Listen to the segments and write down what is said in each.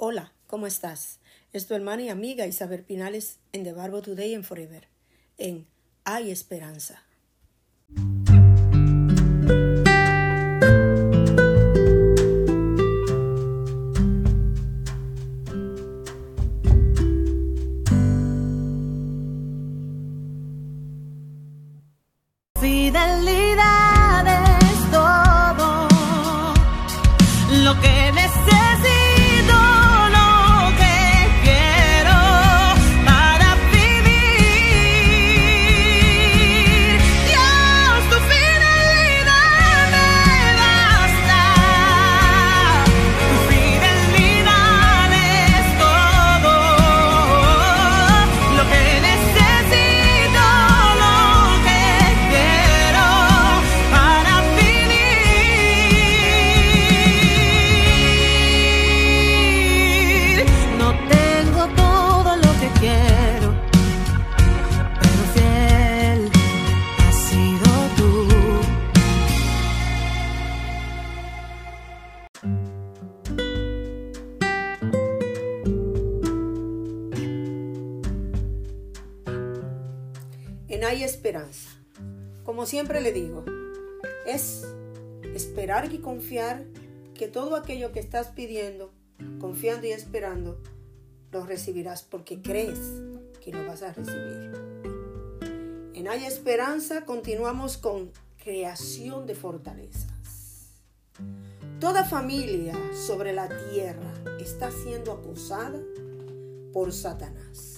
Hola, ¿cómo estás? Es tu hermana y amiga Isabel Pinales en The Barbo Today and Forever, en Hay Esperanza. Fidelidad es todo lo que Hay Esperanza. Como siempre le digo, es esperar y confiar que todo aquello que estás pidiendo, confiando y esperando, lo recibirás porque crees que lo vas a recibir. En Hay Esperanza continuamos con creación de fortalezas. Toda familia sobre la tierra está siendo acosada por Satanás,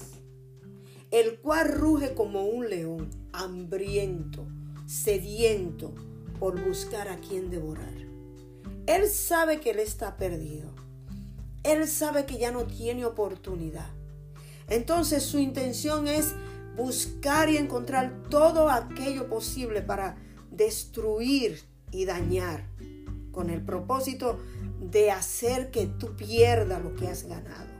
el cual ruge como un león, hambriento, sediento por buscar a quien devorar. Él sabe que él está perdido. Él sabe que ya no tiene oportunidad. Entonces su intención es buscar y encontrar todo aquello posible para destruir y dañar con el propósito de hacer que tú pierdas lo que has ganado.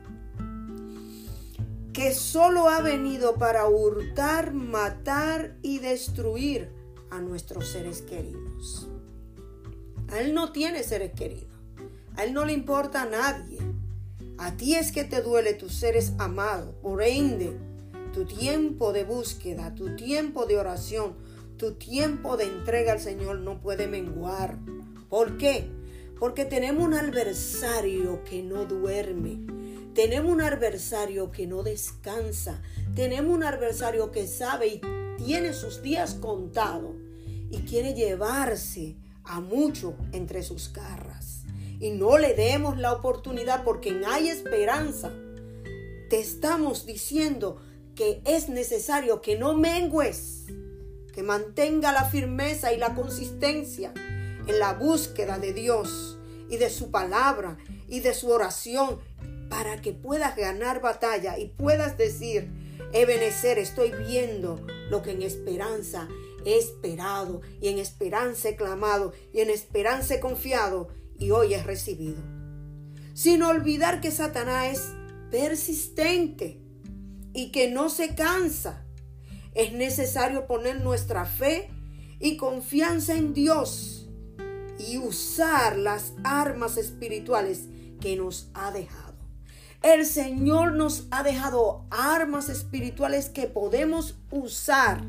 Que solo ha venido para hurtar, matar y destruir a nuestros seres queridos. A él no tiene seres queridos. A él no le importa a nadie. A ti es que te duele tus seres amados. Por ende, tu tiempo de búsqueda, tu tiempo de oración, tu tiempo de entrega al Señor no puede menguar. ¿Por qué? Porque tenemos un adversario que no duerme. Tenemos un adversario que no descansa. Tenemos un adversario que sabe y tiene sus días contados y quiere llevarse a mucho entre sus garras. Y no le demos la oportunidad porque en hay esperanza. Te estamos diciendo que es necesario que no mengues, que mantenga la firmeza y la consistencia en la búsqueda de Dios y de su palabra y de su oración para que puedas ganar batalla y puedas decir, Ebenecer, estoy viendo lo que en esperanza he esperado y en esperanza he clamado y en esperanza he confiado y hoy he recibido. Sin olvidar que Satanás es persistente y que no se cansa. Es necesario poner nuestra fe y confianza en Dios y usar las armas espirituales que nos ha dejado. El Señor nos ha dejado armas espirituales que podemos usar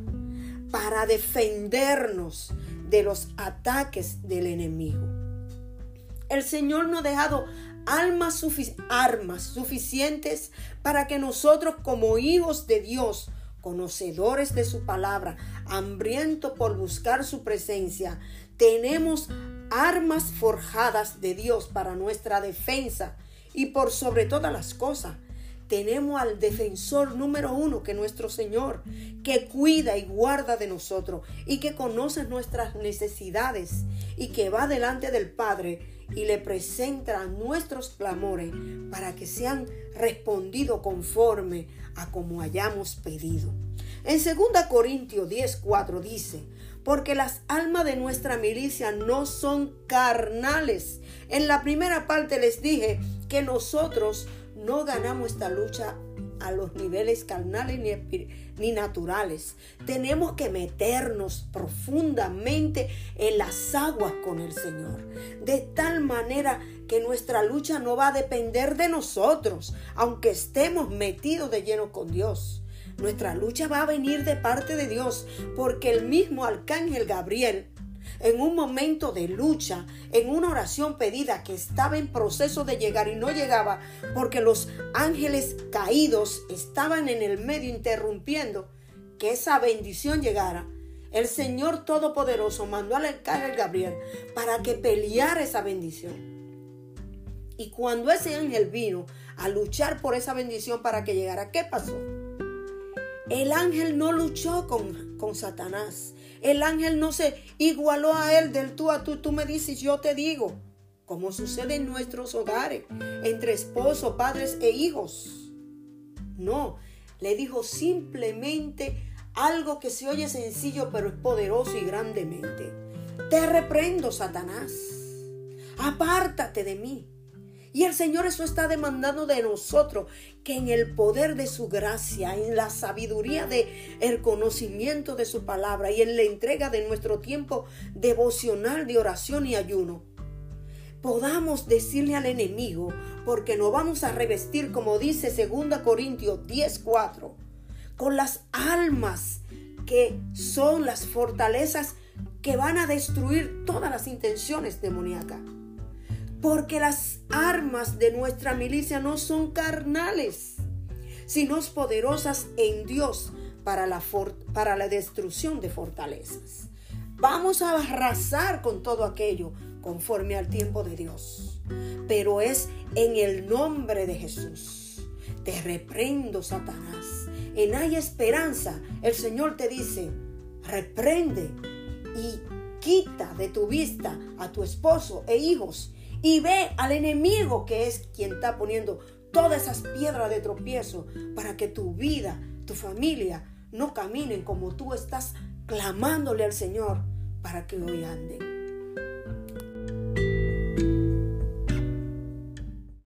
para defendernos de los ataques del enemigo. El Señor nos ha dejado armas, suficientes para que nosotros como hijos de Dios, conocedores de su palabra, hambrientos por buscar su presencia, tenemos armas forjadas de Dios para nuestra defensa y por sobre todas las cosas tenemos al defensor número uno, que es nuestro Señor, que cuida y guarda de nosotros y que conoce nuestras necesidades y que va delante del Padre y le presenta nuestros clamores para que sean respondidos conforme a como hayamos pedido. En 2 Corintios 10:4 dice, porque las almas de nuestra milicia no son carnales. En la primera parte les dije que nosotros no ganamos esta lucha a los niveles carnales ni, ni, naturales. Tenemos que meternos profundamente en las aguas con el Señor. De tal manera que nuestra lucha no va a depender de nosotros, aunque estemos metidos de lleno con Dios. Nuestra lucha va a venir de parte de Dios, porque el mismo arcángel Gabriel en un momento de lucha, en una oración pedida que estaba en proceso de llegar y no llegaba porque los ángeles caídos estaban en el medio interrumpiendo que esa bendición llegara. El Señor Todopoderoso mandó al arcángel Gabriel para que peleara esa bendición. Y cuando ese ángel vino a luchar por esa bendición para que llegara, ¿qué pasó? El ángel no luchó con, con Satanás. El ángel no se igualó a él del tú a tú. Tú me dices, yo te digo. Como sucede en nuestros hogares, entre esposo, padres e hijos. No, le dijo simplemente algo que se oye sencillo, pero es poderoso y grandemente. Te reprendo, Satanás. Apártate de mí. Y el Señor eso está demandando de nosotros, que en el poder de su gracia, en la sabiduría de el conocimiento de su palabra y en la entrega de nuestro tiempo devocional de oración y ayuno, podamos decirle al enemigo, porque nos vamos a revestir, como dice 2 Corintios 10:4, con las almas que son las fortalezas que van a destruir todas las intenciones demoníacas. Porque las armas de nuestra milicia no son carnales, sino poderosas en Dios para la, para la destrucción de fortalezas. Vamos a arrasar con todo aquello conforme al tiempo de Dios. Pero es en el nombre de Jesús. Te reprendo, Satanás. En hay esperanza. El Señor te dice, reprende y quita de tu vista a tu esposo e hijos y ve al enemigo que es quien está poniendo todas esas piedras de tropiezo para que tu vida, tu familia no caminen como tú estás clamándole al Señor para que hoy anden.